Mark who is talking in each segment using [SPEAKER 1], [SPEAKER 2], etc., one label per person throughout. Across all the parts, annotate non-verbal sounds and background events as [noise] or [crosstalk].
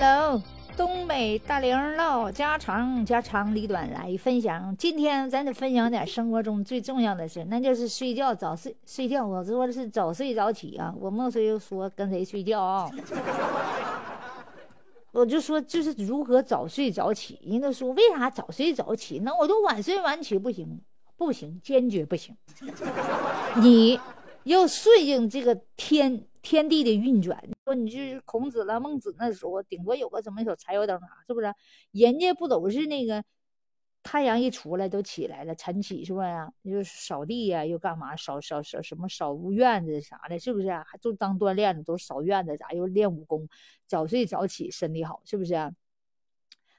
[SPEAKER 1] Hello，东北大玲唠家常，家长里短来分享。今天咱得分享点生活中最重要的事，那就是睡觉早睡睡觉。我说的是早睡早起啊，我没谁说跟谁睡觉啊。[laughs] 我就说就是如何早睡早起。人家说为啥早睡早起？那我都晚睡晚起不行，不行，坚决不行。[laughs] 你要顺应这个天。天地的运转，说你就是孔子了、孟子那时候，顶多有个什么小柴油灯啊，是不是？人家不都是那个太阳一出来都起来了，晨起是不是？又扫地呀，又干嘛？扫扫扫什么？扫屋院子啥的，是不是？还就当锻炼的，都扫院子，咋又练武功？早睡早起，身体好，是不是？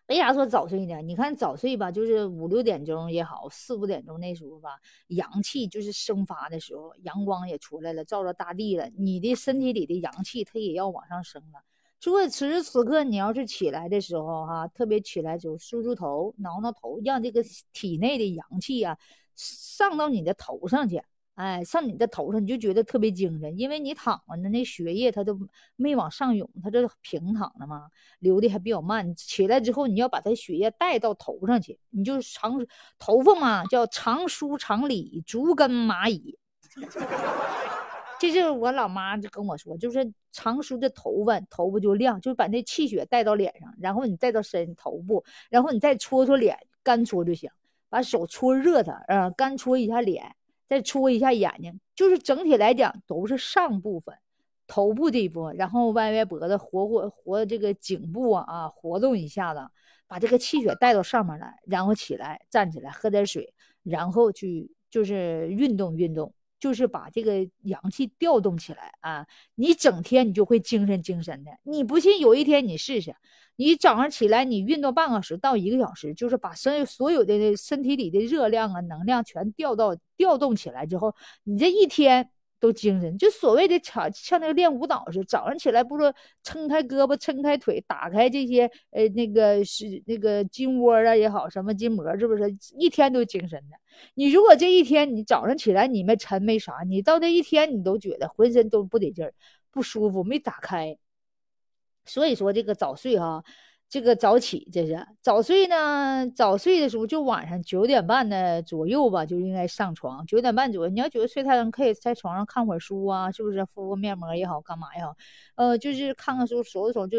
[SPEAKER 1] 为啥说早睡呢？你看早睡吧，就是五六点钟也好，四五点钟那时候吧，阳气就是生发的时候，阳光也出来了，照着大地了，你的身体里的阳气它也要往上升了。所以此时此刻你要是起来的时候哈，特别起来就梳梳头、挠挠头，让这个体内的阳气啊上到你的头上去。哎，上你的头上，你就觉得特别精神，因为你躺着呢，那血液它都没往上涌，它这平躺着嘛，流的还比较慢。起来之后，你要把它血液带到头上去，你就长头发嘛，叫长梳长理，足跟蚂蚁。[laughs] 这就是我老妈就跟我说，就是长梳的头发，头发就亮，就把那气血带到脸上，然后你带到身头部，然后你再搓搓脸，干搓就行，把手搓热它，啊，干搓一下脸。再搓一下眼睛，就是整体来讲都是上部分，头部这一部分，然后歪歪脖子，活活活这个颈部啊啊，活动一下子，把这个气血带到上面来，然后起来站起来喝点水，然后去就是运动运动，就是把这个阳气调动起来啊，你整天你就会精神精神的。你不信，有一天你试试。你早上起来，你运动半个小时到一个小时，就是把身所有的身体里的热量啊、能量全调到调动起来之后，你这一天都精神。就所谓的像像那个练舞蹈似的，早上起来不说撑开胳膊、撑开腿、打开这些呃那个是那个筋窝啊也好，什么筋膜是不是一天都精神的？你如果这一天你早上起来你没沉没啥，你到那一天你都觉得浑身都不得劲儿、不舒服，没打开。所以说这个早睡哈，这个早起这是早睡呢。早睡的时候就晚上九点半的左右吧，就应该上床。九点半左右，你要觉得睡太冷，可以在床上看会儿书啊，是不是？敷个面膜也好，干嘛也好，呃，就是看看书，收拾收拾，就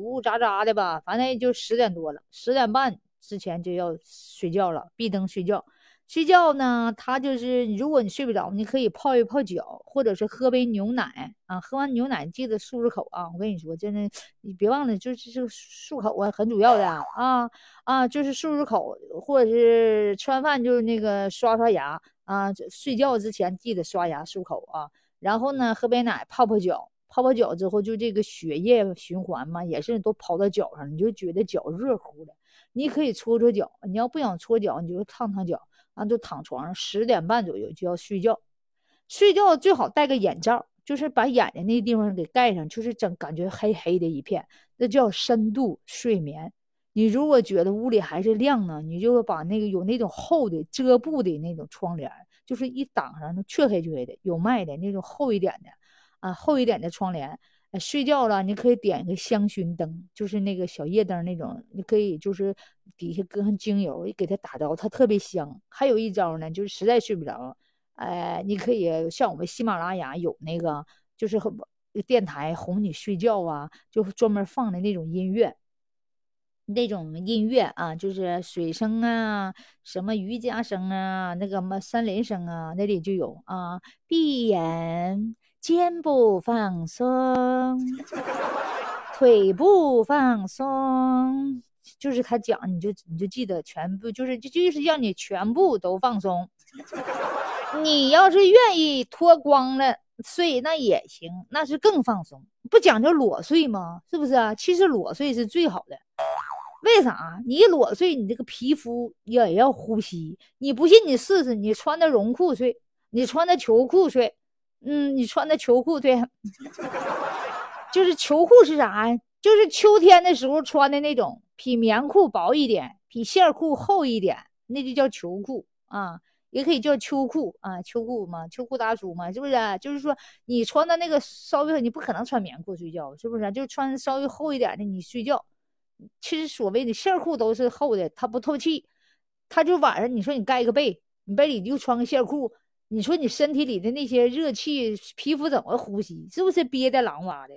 [SPEAKER 1] 呜呜喳喳的吧。反正也就十点多了，十点半之前就要睡觉了，闭灯睡觉。睡觉呢，他就是如果你睡不着，你可以泡一泡脚，或者是喝杯牛奶啊。喝完牛奶记得漱漱口啊。我跟你说，真的，你别忘了，就是这个漱口啊，很主要的啊啊，就是漱漱口，或者是吃完饭就是那个刷刷牙啊。睡觉之前记得刷牙漱口啊。然后呢，喝杯奶，泡泡脚，泡泡脚之后就这个血液循环嘛，也是都跑到脚上，你就觉得脚热乎的。你可以搓搓脚，你要不想搓脚，你就烫烫脚。啊，就躺床上，十点半左右就要睡觉。睡觉最好戴个眼罩，就是把眼睛那地方给盖上，就是整感觉黑黑的一片，那叫深度睡眠。你如果觉得屋里还是亮呢，你就把那个有那种厚的遮布的那种窗帘，就是一挡上，那黢黑黢黑的，有卖的那种厚一点的啊，厚一点的窗帘。睡觉了，你可以点一个香薰灯，就是那个小夜灯那种，你可以就是底下搁上精油，给它打着，它特别香。还有一招呢，就是实在睡不着，哎，你可以像我们喜马拉雅有那个，就是电台哄你睡觉啊，就专门放的那种音乐，那种音乐啊，就是水声啊，什么瑜伽声啊，那个什么森林声啊，那里就有啊，闭眼。肩部放松，[laughs] 腿部放松，就是他讲，你就你就记得全部，就是就就是让你全部都放松。[laughs] 你要是愿意脱光了睡，那也行，那是更放松。不讲究裸睡吗？是不是啊？其实裸睡是最好的。为啥？你一裸睡，你这个皮肤也要呼吸。你不信，你试试，你穿的绒裤睡，你穿的秋裤睡。嗯，你穿的秋裤对，[laughs] 就是秋裤是啥呀？就是秋天的时候穿的那种，比棉裤薄一点，比线裤厚一点，那就叫秋裤啊。也可以叫秋裤啊，秋裤嘛，秋裤大叔嘛，是不是？就是说你穿的那个稍微，你不可能穿棉裤睡觉，是不是？就穿稍微厚一点的，你睡觉。其实所谓的线裤都是厚的，它不透气，它就晚上你说你盖个被，你被里就穿个线裤，你说你身体里的那些热气，皮肤怎么呼吸？是不是憋的狼哇的？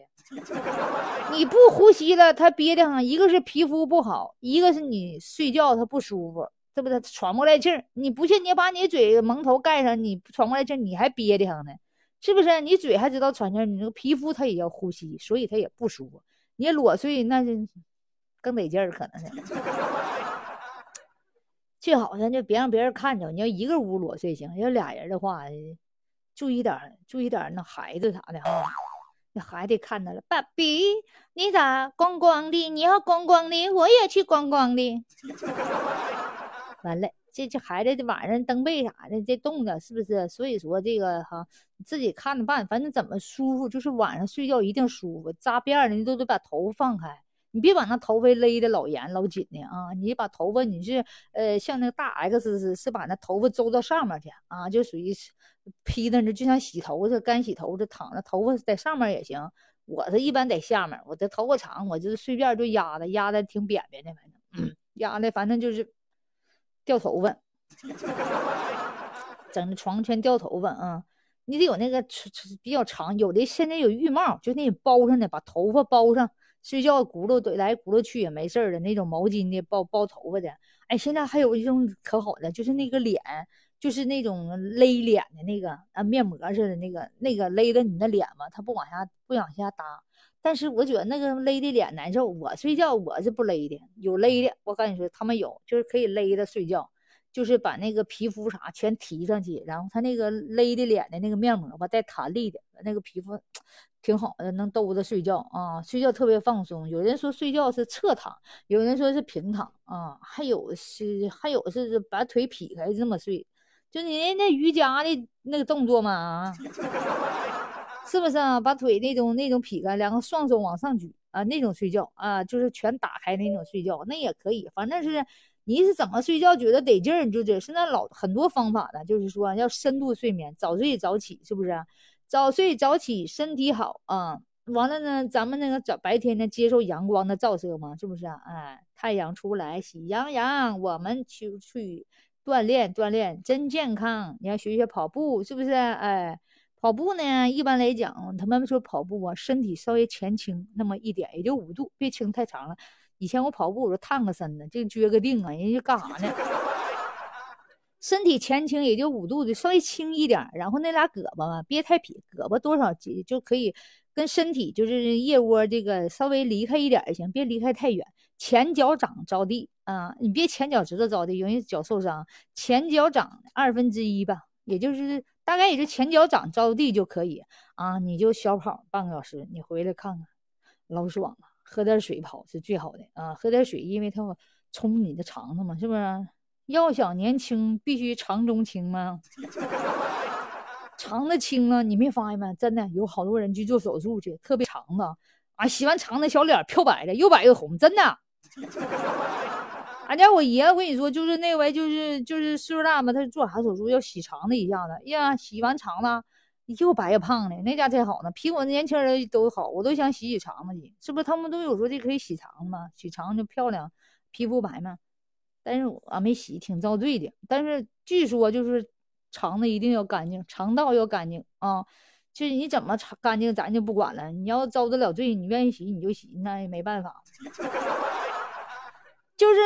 [SPEAKER 1] [laughs] 你不呼吸了，它憋的哈，一个是皮肤不好，一个是你睡觉它不舒服。是不是喘不来气儿？你不信，你把你嘴蒙头盖上，你喘不来气，你还憋得慌呢？是不是？你嘴还知道喘气儿，你那个皮肤它也要呼吸，所以它也不舒服。你裸睡那就更得劲儿，可能是。最好咱就别让别人看着。你要一个屋裸睡行，要俩人的话，注意点，注意点那孩子啥的哈。那孩子看到了，爸比，你咋光光的？你要光光的，我也去光光的。[laughs] 完了，这这孩子这晚上蹬被啥的，这冻的，是不是？所以说这个哈，自己看着办，反正怎么舒服，就是晚上睡觉一定舒服。扎辫儿的，你都得把头发放开，你别把那头发勒的老严老紧的啊！你把头发，你是呃，像那个大 X 是是把那头发周到上面去啊，就属于披在那，就像洗头似的，干洗头似的，躺着头发在上面也行。我是一般在下面，我这头发长，我就是随便就压的，压的挺扁扁的，反正 [clears throat] 压的反正就是。掉头发，整的床全掉头发啊！你得有那个比较长，有的现在有浴帽，就那种包上的，把头发包上，睡觉轱辘来轱辘去也没事的那种毛巾的包包头发的。哎，现在还有一种可好的，就是那个脸，就是那种勒脸的那个啊，面膜似的那个，那个勒的你的脸嘛，它不往下不往下搭。但是我觉得那个勒的脸难受，我睡觉我是不勒的，有勒的，我跟你说，他们有，就是可以勒的睡觉，就是把那个皮肤啥全提上去，然后他那个勒的脸的那个面膜吧，带弹力的，那个皮肤 [tsk] 挺好的，能兜着睡觉啊，睡觉特别放松。有人说睡觉是侧躺，有人说是平躺啊，还有是还有是把腿劈开这么睡，就你那瑜伽的那个动作嘛啊。是不是啊？把腿那种那种劈开，两个双手往上举啊，那种睡觉啊，就是全打开那种睡觉，那也可以。反正是你是怎么睡觉觉得得劲儿，就这。现在老很多方法呢，就是说要深度睡眠，早睡早起，是不是？早睡早起身体好啊。完了呢，咱们那个早白天呢接受阳光的照射嘛，是不是啊？哎，太阳出来喜洋洋，我们去去锻炼锻炼，真健康。你要学学跑步，是不是？哎。跑步呢，一般来讲，他们说跑步啊，身体稍微前倾那么一点，也就五度，别倾太长了。以前我跑步，我说探个身呢，这撅个腚啊，人家干啥呢？[laughs] 身体前倾也就五度的，稍微轻一点，然后那俩胳膊嘛，别太撇，胳膊多少级就可以跟身体就是腋窝这个稍微离开一点就行，别离开太远。前脚掌着地啊，你别前脚趾头着地，容易脚受伤。前脚掌二分之一吧，也就是。大概也就前脚掌着地就可以啊，你就小跑半个小时，你回来看看，老爽了。喝点水跑是最好的啊，喝点水，因为它冲你的肠子嘛，是不是？要想年轻，必须肠中清嘛。[laughs] 肠子清了，你没发现吗？真的有好多人去做手术去，特别肠子啊，洗完肠子小脸漂白的，又白又红，真的。俺家我爷，我跟你说，就是那回，就是就是岁数大嘛，他做啥手术要洗肠子一下子，呀，洗完肠子又白又胖的，那家才好呢，比我年轻人都好，我都想洗洗肠子去，是不是？他们都有说这可以洗肠子，洗肠就漂亮，皮肤白嘛。但是我没洗，挺遭罪的。但是据说就是肠子一定要干净，肠道要干净啊。就是你怎么干净，咱就不管了。你要遭得了罪，你愿意洗你就洗，那也没办法。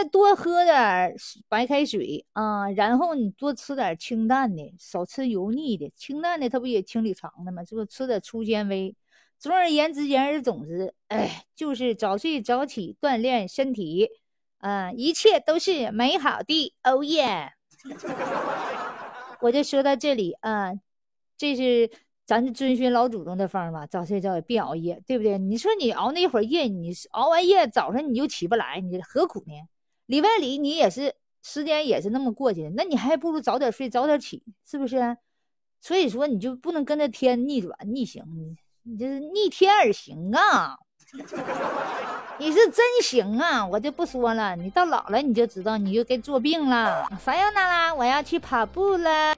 [SPEAKER 1] 多喝点白开水啊，然后你多吃点清淡的，少吃油腻的。清淡的它不也清理肠子吗？是不是吃点粗纤维？总而言之，言而总之，哎，就是早睡早起锻炼身体，啊，一切都是美好的。哦耶！[laughs] 我就说到这里啊，这是咱遵循老祖宗的方法，早睡早起，别熬夜，对不对？你说你熬那一会儿夜，你熬完夜早上你就起不来，你何苦呢？里外里你也是时间也是那么过去的，那你还不如早点睡早点起，是不是？所以说你就不能跟着天逆转逆行，你你这是逆天而行啊！[laughs] 你是真行啊！我就不说了，你到老了你就知道，你就该做病了。[laughs] 烦要娜拉，我要去跑步了。